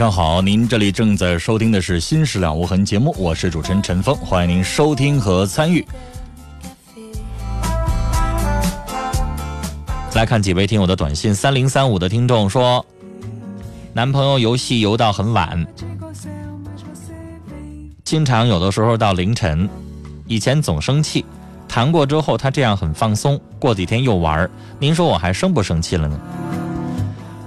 上好！您这里正在收听的是《新事了无痕》节目，我是主持人陈峰，欢迎您收听和参与。来看几位听友的短信，三零三五的听众说，男朋友游戏游到很晚，经常有的时候到凌晨，以前总生气，谈过之后他这样很放松，过几天又玩，您说我还生不生气了呢？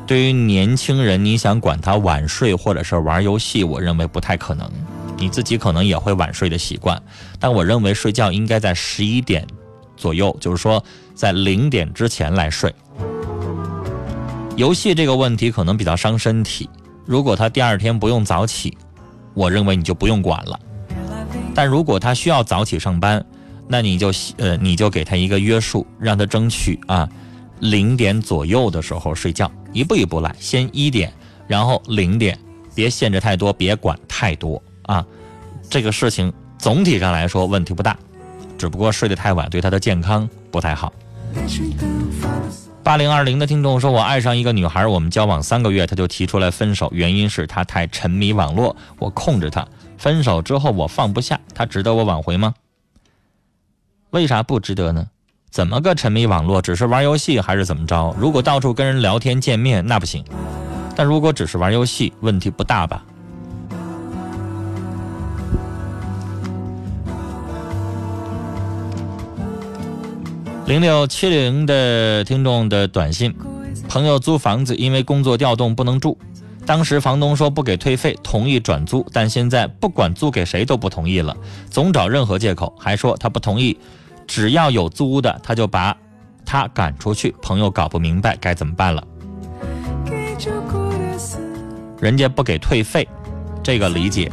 对于年轻人，你想管他晚睡或者是玩游戏，我认为不太可能。你自己可能也会晚睡的习惯，但我认为睡觉应该在十一点左右，就是说在零点之前来睡。游戏这个问题可能比较伤身体，如果他第二天不用早起，我认为你就不用管了。但如果他需要早起上班，那你就呃你就给他一个约束，让他争取啊零点左右的时候睡觉。一步一步来，先一点，然后零点，别限制太多，别管太多啊。这个事情总体上来说问题不大，只不过睡得太晚对他的健康不太好。八零二零的听众说：“我爱上一个女孩，我们交往三个月，他就提出来分手，原因是她太沉迷网络，我控制他。分手之后我放不下，他值得我挽回吗？为啥不值得呢？”怎么个沉迷网络？只是玩游戏还是怎么着？如果到处跟人聊天见面，那不行。但如果只是玩游戏，问题不大吧？零六七零的听众的短信：朋友租房子，因为工作调动不能住，当时房东说不给退费，同意转租，但现在不管租给谁都不同意了，总找任何借口，还说他不同意。只要有租的，他就把他赶出去。朋友搞不明白该怎么办了。人家不给退费，这个理解，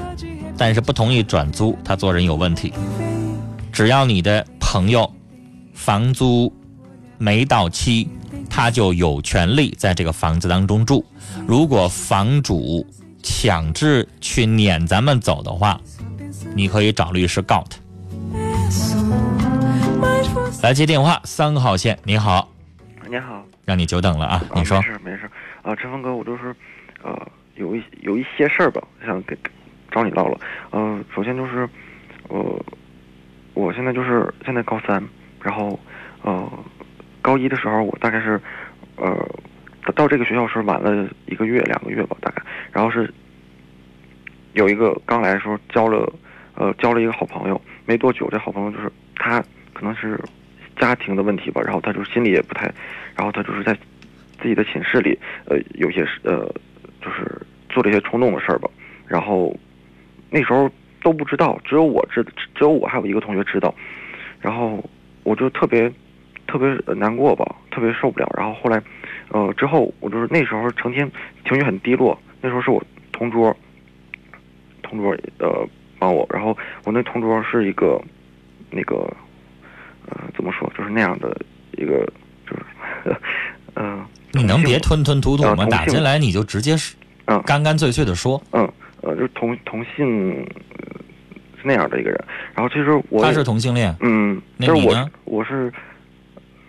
但是不同意转租，他做人有问题。只要你的朋友房租没到期，他就有权利在这个房子当中住。如果房主强制去撵咱们走的话，你可以找律师告他。来接电话，三号线，你好，你好，让你久等了啊！你说，没事没事啊，陈峰哥，我就是，呃，有一有一些事儿吧，想给找你唠唠。呃，首先就是，呃，我现在就是现在高三，然后，呃，高一的时候我大概是，呃，到这个学校是晚了一个月两个月吧，大概，然后是有一个刚来的时候交了，呃，交了一个好朋友，没多久这好朋友就是他可能是。家庭的问题吧，然后他就心里也不太，然后他就是在自己的寝室里，呃，有些呃，就是做了一些冲动的事儿吧。然后那时候都不知道，只有我知，只有我还有一个同学知道。然后我就特别特别难过吧，特别受不了。然后后来，呃，之后我就是那时候成天情绪很低落。那时候是我同桌，同桌呃帮我，然后我那同桌是一个那个。呃，怎么说？就是那样的一个，就是，嗯，你能别吞吞吐吐吗？打进来你就直接是，嗯，干干脆脆的说，嗯，呃，就是同同性是那样的一个人。然后其实我他是同性恋，嗯，那你呢？我是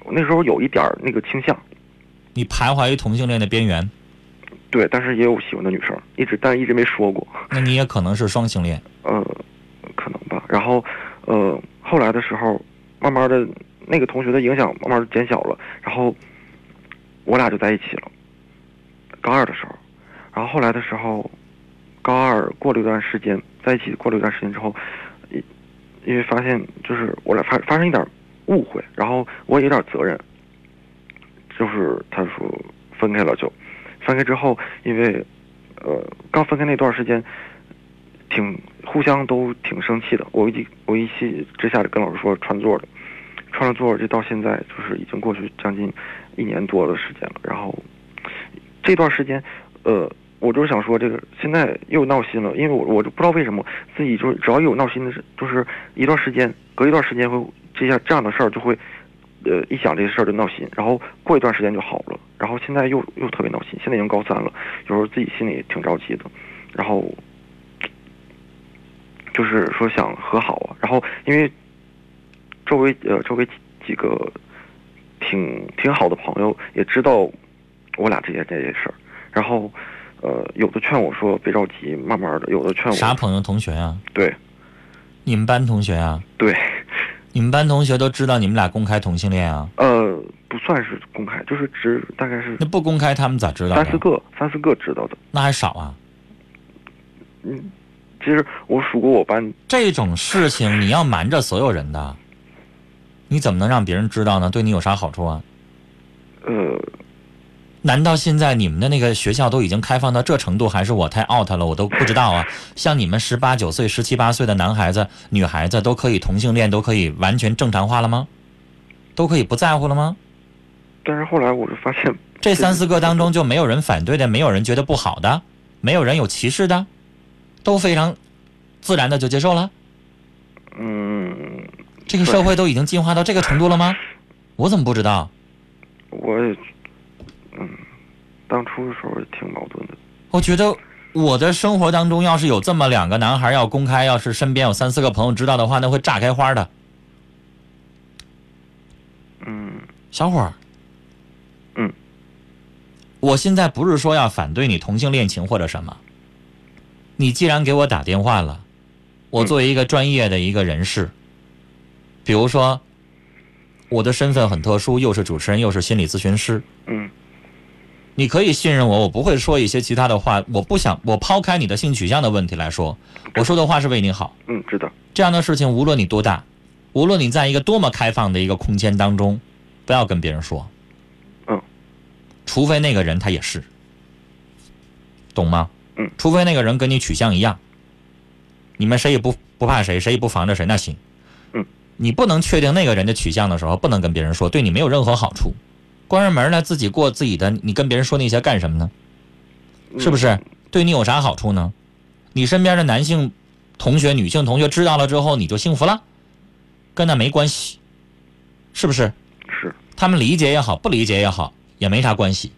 那时候有一点那个倾向。你徘徊于同性恋的边缘？对，但是也有喜欢的女生，一直但一直没说过。那你也可能是双性恋。呃，可能吧。然后，呃，后来的时候，慢慢的那个同学的影响慢慢地减小了，然后我俩就在一起了。高二的时候，然后后来的时候，高二过了一段时间，在一起过了一段时间之后，因因为发现就是我俩发发生一点误会，然后我也有点责任，就是他说分开了就，分开之后，因为呃刚分开那段时间，挺互相都挺生气的，我一我一气之下就跟老师说串座的，串了座，这到现在就是已经过去将近一年多的时间了，然后这段时间，呃，我就是想说这个现在又闹心了，因为我我就不知道为什么自己就是只要一有闹心的事，就是一段时间隔一段时间会这样这样的事儿就会，呃，一想这些事儿就闹心，然后过一段时间就好了，然后现在又又特别闹心，现在已经高三了，有时候自己心里挺着急的，然后就是说想和好啊，然后因为周围呃周围几几个挺挺好的朋友也知道我俩之间这些事儿，然后呃有的劝我说别着急，慢慢的，有的劝我啥朋友同学啊？对你们班同学啊？对，你们班同学都知道你们俩公开同性恋啊？呃不算是公开，就是只大概是那不公开他们咋知道？三四个三四个知道的，那还少啊？嗯，其实我数过我班这种事情你要瞒着所有人的，你怎么能让别人知道呢？对你有啥好处啊？呃难道现在你们的那个学校都已经开放到这程度，还是我太 out 了？我都不知道啊。像你们十八九岁、十七八岁的男孩子、女孩子都可以同性恋，都可以完全正常化了吗？都可以不在乎了吗？但是后来我就发现这三四个当中就没有人反对的，没有人觉得不好的，没有人有歧视的，都非常自然的就接受了。嗯这个社会都已经进化到这个程度了吗？我怎么不知道？我也嗯当初的时候也挺矛盾的，我觉得我的生活当中要是有这么两个男孩要公开，要是身边有三四个朋友知道的话，那会炸开花的。嗯小伙儿，嗯，我现在不是说要反对你同性恋情或者什么，你既然给我打电话了，我作为一个专业的一个人士，比如说我的身份很特殊，又是主持人，又是心理咨询师，嗯你可以信任我，我不会说一些其他的话。我不想，我抛开你的性取向的问题来说，我说的话是为你好。嗯知道，这样的事情，无论你多大，无论你在一个多么开放的一个空间当中，不要跟别人说。嗯。除非那个人他也是，懂吗？嗯。除非那个人跟你取向一样，你们谁也不不怕谁，谁也不防着谁，那行。嗯。你不能确定那个人的取向的时候，不能跟别人说，对你没有任何好处。关上门来自己过自己的，你跟别人说那些干什么呢？是不是？对你有啥好处呢？你身边的男性同学、女性同学知道了之后，你就幸福了，跟那没关系，是不是？是他们理解也好，不理解也好，也没啥关系。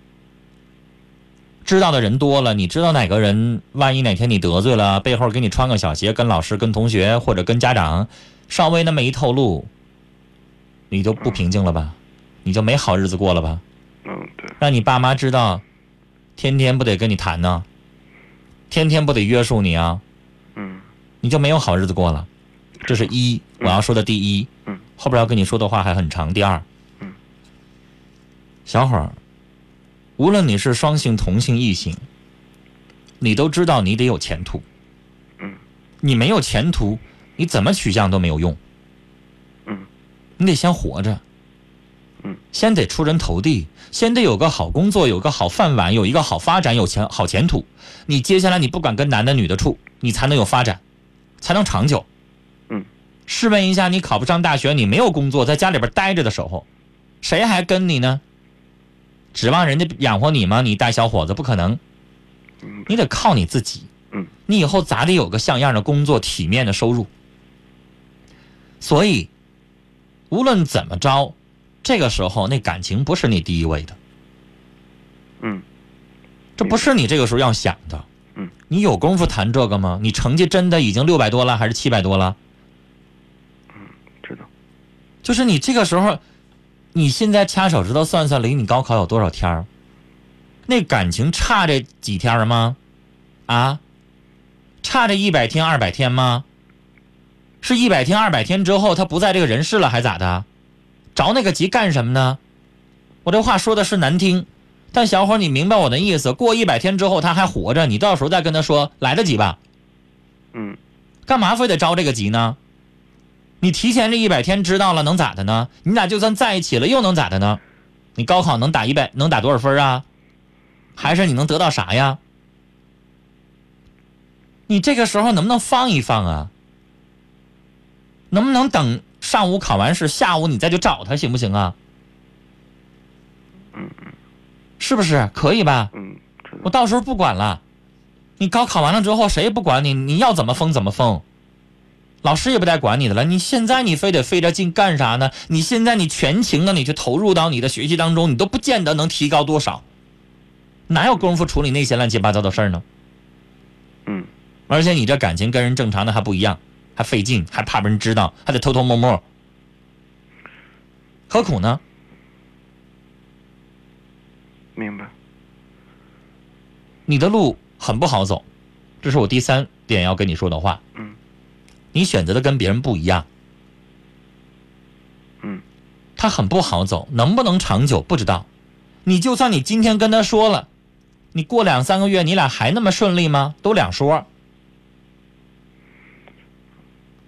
知道的人多了，你知道哪个人，万一哪天你得罪了，背后给你穿个小鞋，跟老师、跟同学或者跟家长稍微那么一透露，你就不平静了吧？你就没好日子过了吧？嗯对，让你爸妈知道，天天不得跟你谈呢，天天不得约束你啊，嗯你就没有好日子过了。这是一我要说的第一。嗯后边要跟你说的话还很长。第二，嗯，小伙儿，无论你是双性、同性、异性，你都知道你得有前途。嗯你没有前途，你怎么取向都没有用。嗯你得先活着。嗯，先得出人头地，先得有个好工作，有个好饭碗，有一个好发展，有前好前途。你接下来你不管跟男的女的处，你才能有发展，才能长久。嗯，试问一下，你考不上大学，你没有工作，在家里边待着的时候，谁还跟你呢？指望人家养活你吗？你大小伙子不可能，嗯你得靠你自己。嗯，你以后咋得有个像样的工作，体面的收入。所以，无论怎么着，这个时候那感情不是你第一位的，嗯这不是你这个时候要想的。嗯，你有功夫谈这个吗？你成绩真的已经六百多了，还是七百多了？嗯知道，就是你这个时候，你现在掐手指头算算，离你高考有多少天儿？那感情差这几天吗？啊，差这一百天二百天吗？是一百天二百天之后他不在这个人世了，还咋的？着那个急干什么呢？我这话说的是难听，但小伙你明白我的意思。过一百天之后他还活着，你到时候再跟他说来得及吧？嗯干嘛非得着这个急呢？你提前这一百天知道了能咋的呢？你俩就算在一起了又能咋的呢？你高考能打一百能打多少分啊？还是你能得到啥呀？你这个时候能不能放一放啊？能不能等上午考完试，下午你再去找他行不行啊？嗯是不是可以吧？嗯，我到时候不管了，你高考完了之后谁也不管你，你要怎么疯怎么疯，老师也不带管你的了。你现在你非得费这劲干啥呢？你现在你全情的你去投入到你的学习当中，你都不见得能提高多少，哪有功夫处理那些乱七八糟的事儿呢？嗯而且你这感情跟人正常的还不一样，还费劲，还怕别人知道，还得偷偷摸摸，何苦呢？明白。你的路很不好走，这是我第三点要跟你说的话。嗯你选择的跟别人不一样，嗯他很不好走，能不能长久不知道。你就算你今天跟他说了，你过两三个月你俩还那么顺利吗？都两说。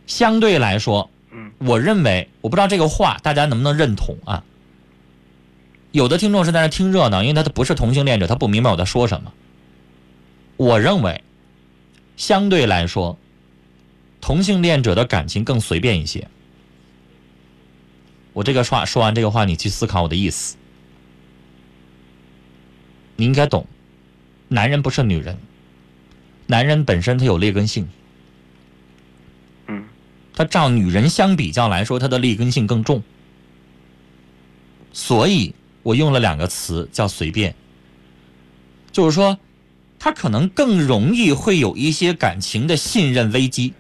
相对来说，嗯我认为，我不知道这个话大家能不能认同啊？有的听众是在那听热闹，因为他不是同性恋者，他不明白我在说什么。我认为，相对来说，同性恋者的感情更随便一些。我这个话说完这个话，你去思考我的意思。你应该懂，男人不是女人，男人本身他有劣根性，嗯他照女人相比较来说，他的劣根性更重。所以我用了两个词叫随便，就是说，他可能更容易会有一些感情的信任危机。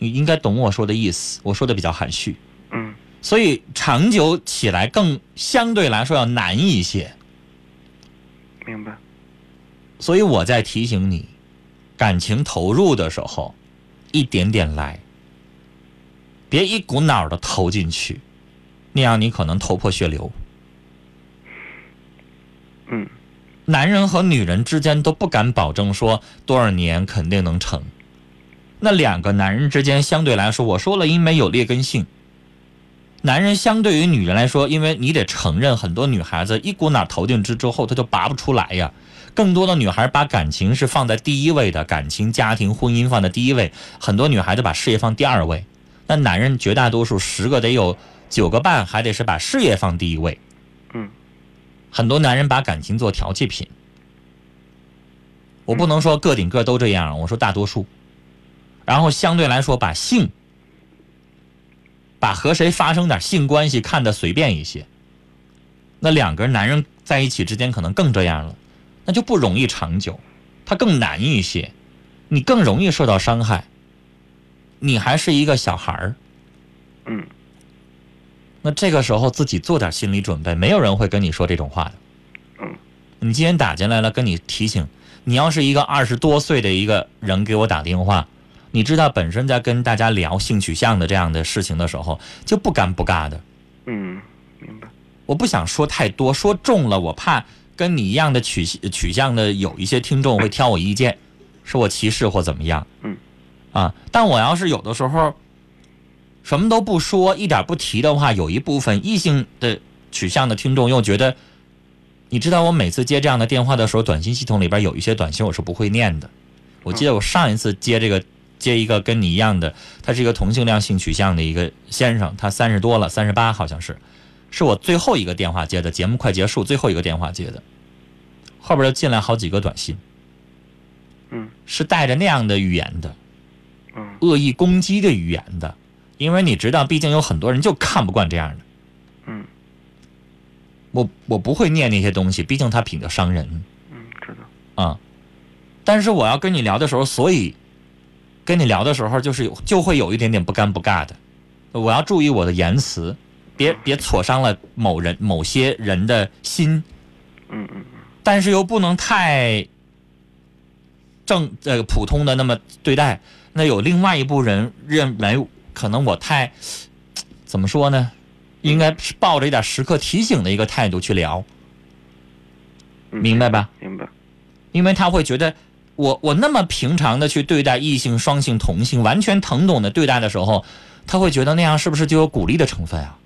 你应该懂我说的意思，我说的比较含蓄，嗯所以长久起来更相对来说要难一些。明白。所以我在提醒你，感情投入的时候，一点点来，别一股脑的投进去，那样你可能头破血流。嗯男人和女人之间都不敢保证说多少年肯定能成。那两个男人之间相对来说，我说了，因为有劣根性。男人相对于女人来说，因为你得承认，很多女孩子一股脑投进去之后，她就拔不出来呀。更多的女孩把感情是放在第一位的，感情、家庭、婚姻放在第一位，很多女孩子把事业放第二位。那男人绝大多数十个得有九个半，还得是把事业放第一位。嗯很多男人把感情做调剂品。我不能说个顶个都这样，我说大多数。然后相对来说，把性，把和谁发生点性关系看得随便一些。那两个男人在一起之间可能更这样了，那就不容易长久，他更难一些，你更容易受到伤害。你还是一个小孩儿，嗯那这个时候自己做点心理准备，没有人会跟你说这种话的。嗯你今天打进来了，跟你提醒，你要是一个二十多岁的一个人给我打电话，你知道本身在跟大家聊性取向的这样的事情的时候，就不尴不尬的。嗯，明白。我不想说太多，说重了我怕跟你一样的取取向的有一些听众会挑我意见，说我歧视或怎么样。嗯，啊，但我要是有的时候什么都不说，一点不提的话，有一部分异性的取向的听众又觉得，你知道我每次接这样的电话的时候，短信系统里边有一些短信我是不会念的。我记得我上一次接这个接一个跟你一样的，他是一个同性恋性取向的一个先生，他三十多了，三十八好像是，是我最后一个电话接的，节目快结束，最后一个电话接的，后边就进来好几个短信，嗯是带着那样的语言的，嗯恶意攻击的语言的，因为你知道，毕竟有很多人就看不惯这样的。嗯我我不会念那些东西，毕竟他品德伤人嗯，知道。啊。但是我要跟你聊的时候，所以跟你聊的时候，就是有就会有一点点不尴不尬的。我要注意我的言辞，别别挫伤了某人某些人的心。嗯嗯嗯但但是又不能太正呃普通的那么对待。那有另外一部人认为，可能我太怎么说呢？应该是抱着一点时刻提醒的一个态度去聊，嗯明白吧？明白。因为他会觉得我我那么平常的去对待异性、双性、同性，完全疼懂的对待的时候，他会觉得那样是不是就有鼓励的成分啊？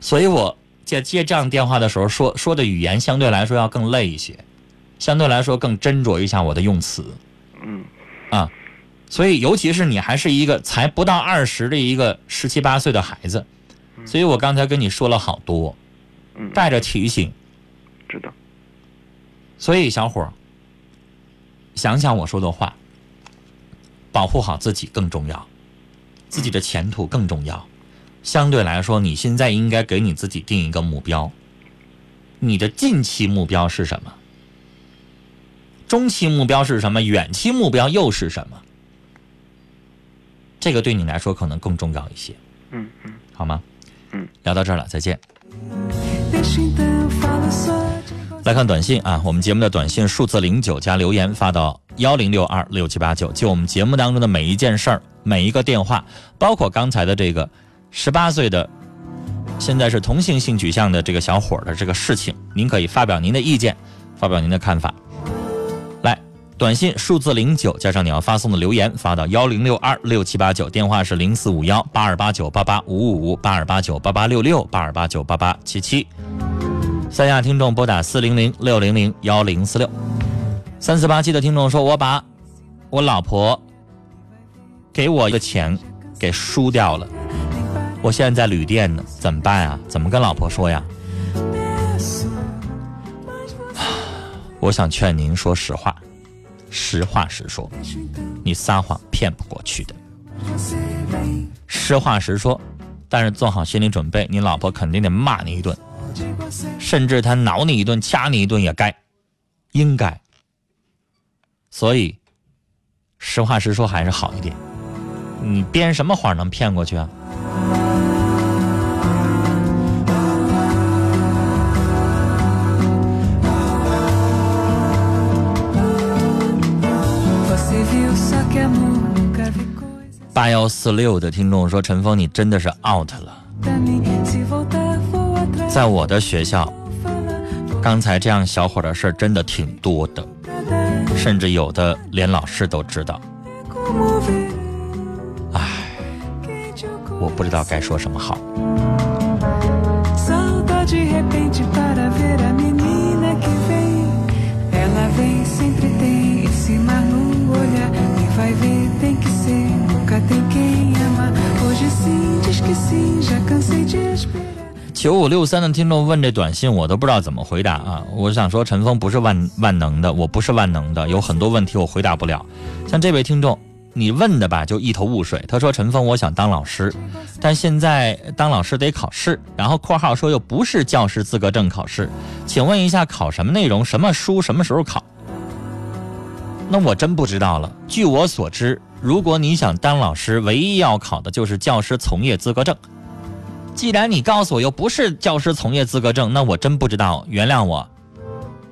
所以我接接这样电话的时候说说的语言相对来说要更累一些，相对来说更斟酌一下我的用词嗯啊。所以尤其是你还是一个才不到二十的一个十七八岁的孩子，所以我刚才跟你说了好多，嗯，带着提醒。知道。所以，小伙儿，想想我说的话，保护好自己更重要，自己的前途更重要。相对来说，你现在应该给你自己定一个目标。你的近期目标是什么？中期目标是什么？远期目标又是什么？这个对你来说可能更重要一些，嗯嗯，好吗？嗯，聊到这儿了，再见。来看短信啊，我们节目的短信数字零九加留言发到幺零六二六七八九，就我们节目当中的每一件事儿、每一个电话，包括刚才的这个十八岁的，现在是同性性取向的这个小伙的这个事情，您可以发表您的意见，发表您的看法。来，短信数字零九加上你要发送的留言发到幺零六二六七八九，电话是零四五幺八二八九八八五五五八二八九八八六六八二八九八八七七。三亚听众拨打四零零六零零幺零四六，三四八七的听众说：“我把我老婆给我的钱给输掉了，我现在在旅店呢，怎么办啊？怎么跟老婆说呀？” 我想劝您说实话，实话实说，你撒谎骗不过去的。实话实说，但是做好心理准备，你老婆肯定得骂你一顿。甚至他挠你一顿、掐你一顿也该，应该。所以，实话实说还是好一点。你编什么谎能骗过去啊？八幺四六的听众说：“陈峰，你真的是 out 了。在我的学校，刚才这样小伙的事儿真的挺多的，甚至有的连老师都知道。唉，我不知道该说什么好。九五六三的听众问这短信，我都不知道怎么回答啊！我想说，陈峰不是万万能的，我不是万能的，有很多问题我回答不了。像这位听众，你问的吧，就一头雾水。他说：“陈峰，我想当老师，但现在当老师得考试，然后括号说又不是教师资格证考试，请问一下考什么内容，什么书，什么时候考？”那我真不知道了。据我所知，如果你想当老师，唯一要考的就是教师从业资格证。既然你告诉我又不是教师从业资格证，那我真不知道，原谅我，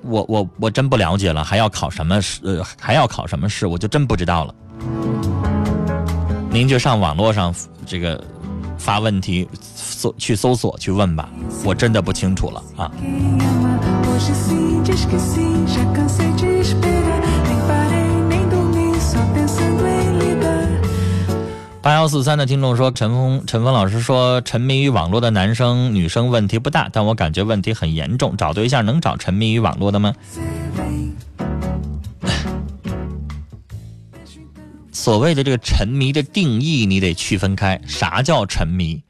我我我真不了解了，还要考什么试？呃，还要考什么试？我就真不知道了。您就上网络上这个发问题搜去搜索去问吧，我真的不清楚了啊。八幺四三的听众说，陈峰陈峰老师说，沉迷于网络的男生女生问题不大，但我感觉问题很严重。找对象能找沉迷于网络的吗？所谓的这个沉迷的定义，你得区分开。啥叫沉迷？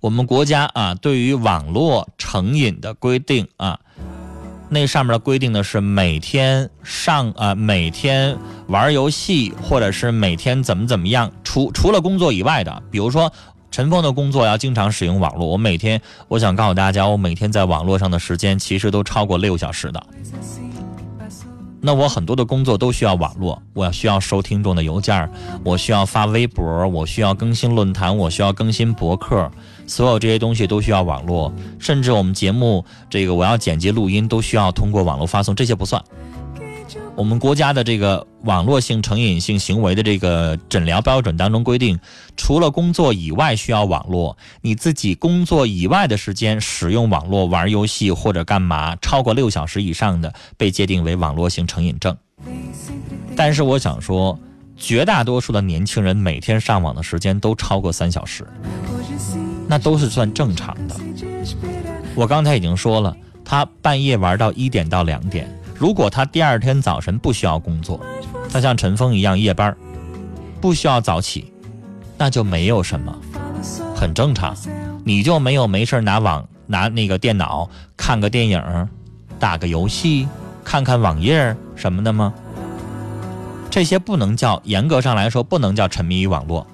我们国家啊，对于网络成瘾的规定啊，那上面的规定的是每天上啊，每天玩游戏，或者是每天怎么怎么样。除除了工作以外的，比如说陈峰的工作要经常使用网络，我每天我想告诉大家，我每天在网络上的时间其实都超过六小时的。那我很多的工作都需要网络，我需要收听众的邮件，我需要发微博，我需要更新论坛，我需要更新博客，所有这些东西都需要网络，甚至我们节目这个我要剪辑录音都需要通过网络发送，这些不算。我们国家的这个网络性成瘾性行为的这个诊疗标准当中规定，除了工作以外需要网络，你自己工作以外的时间使用网络玩游戏或者干嘛超过六小时以上的，被界定为网络性成瘾症。但是我想说，绝大多数的年轻人每天上网的时间都超过三小时，那都是算正常的。我刚才已经说了，他半夜玩到一点到两点。如果他第二天早晨不需要工作，他像陈峰一样夜班，不需要早起，那就没有什么，很正常。你就没有没事拿网拿那个电脑看个电影，打个游戏，看看网页什么的吗？这些不能叫严格上来说不能叫沉迷于网络。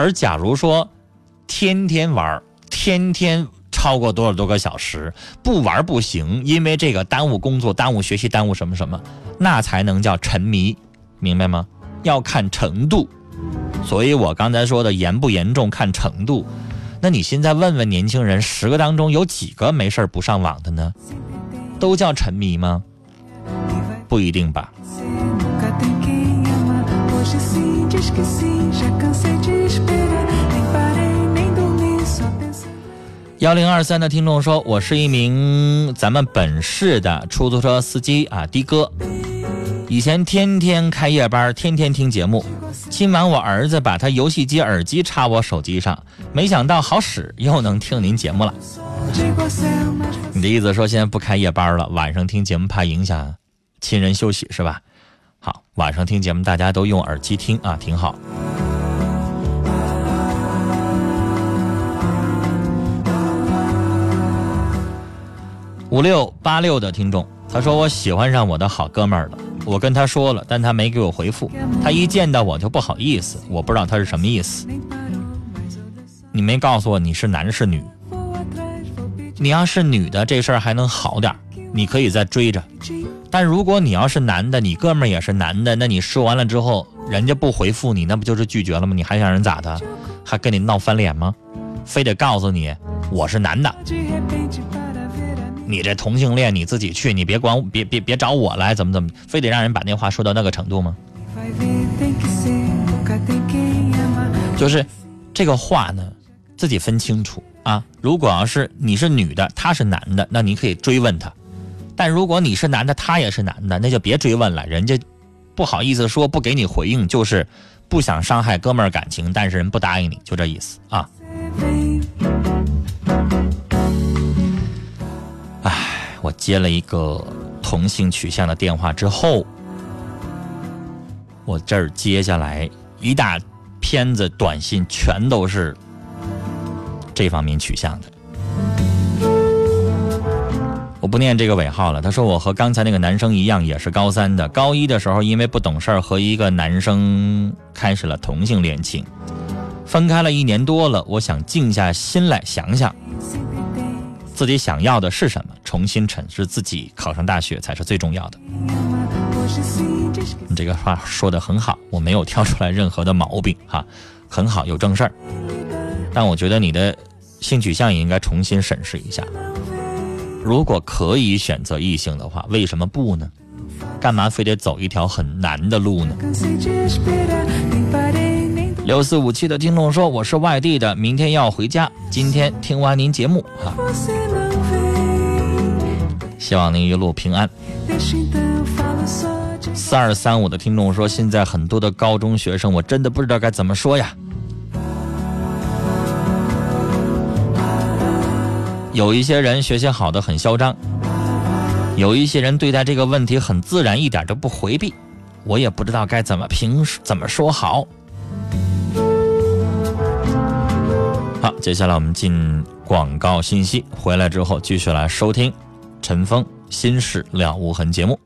而假如说天天玩，天天。超过多少多个小时不玩不行，因为这个耽误工作、耽误学习、耽误什么什么，那才能叫沉迷，明白吗？要看程度，所以我刚才说的严不严重看程度。那你现在问问年轻人，十个当中有几个没事不上网的呢？都叫沉迷吗？不一定吧。幺零二三的听众说：“我是一名咱们本市的出租车司机啊，的哥。以前天天开夜班，天天听节目。今晚我儿子把他游戏机耳机插我手机上，没想到好使，又能听您节目了。你的意思说现在不开夜班了，晚上听节目怕影响亲人休息是吧？好，晚上听节目大家都用耳机听啊，挺好。”五六八六的听众，他说我喜欢上我的好哥们儿了，我跟他说了，但他没给我回复。他一见到我就不好意思，我不知道他是什么意思。你没告诉我你是男是女？你要是女的，这事儿还能好点儿你可以再追着。但如果你要是男的，你哥们儿也是男的，那你说完了之后，人家不回复你，那不就是拒绝了吗？你还想人咋的？还跟你闹翻脸吗？非得告诉你我是男的？你这同性恋你自己去，你别管，别别别找我来，怎么怎么，非得让人把那话说到那个程度吗？就是这个话呢，自己分清楚啊。如果要是你是女的，他是男的，那你可以追问他；但如果你是男的，他也是男的，那就别追问了。人家不好意思说不给你回应，就是不想伤害哥们儿感情，但是人不答应你，就这意思啊。我接了一个同性取向的电话之后，我这儿接下来一大片子短信全都是这方面取向的。我不念这个尾号了。他说我和刚才那个男生一样，也是高三的。高一的时候因为不懂事儿，和一个男生开始了同性恋情，分开了一年多了。我想静下心来想想。自己想要的是什么？重新审视自己，考上大学才是最重要的。你这个话说的很好，我没有挑出来任何的毛病哈，很好，有正事儿。但我觉得你的性取向也应该重新审视一下。如果可以选择异性的话，为什么不呢？干嘛非得走一条很难的路呢？六四五七的听众说：“我是外地的，明天要回家。今天听完您节目哈，希望您一路平安。”四二三五的听众说：“现在很多的高中学生，我真的不知道该怎么说呀。有一些人学习好的很嚣张，有一些人对待这个问题很自然，一点都不回避。我也不知道该怎么评，怎么说好。”好，接下来我们进广告信息，回来之后继续来收听陈峰《新事了无痕》节目。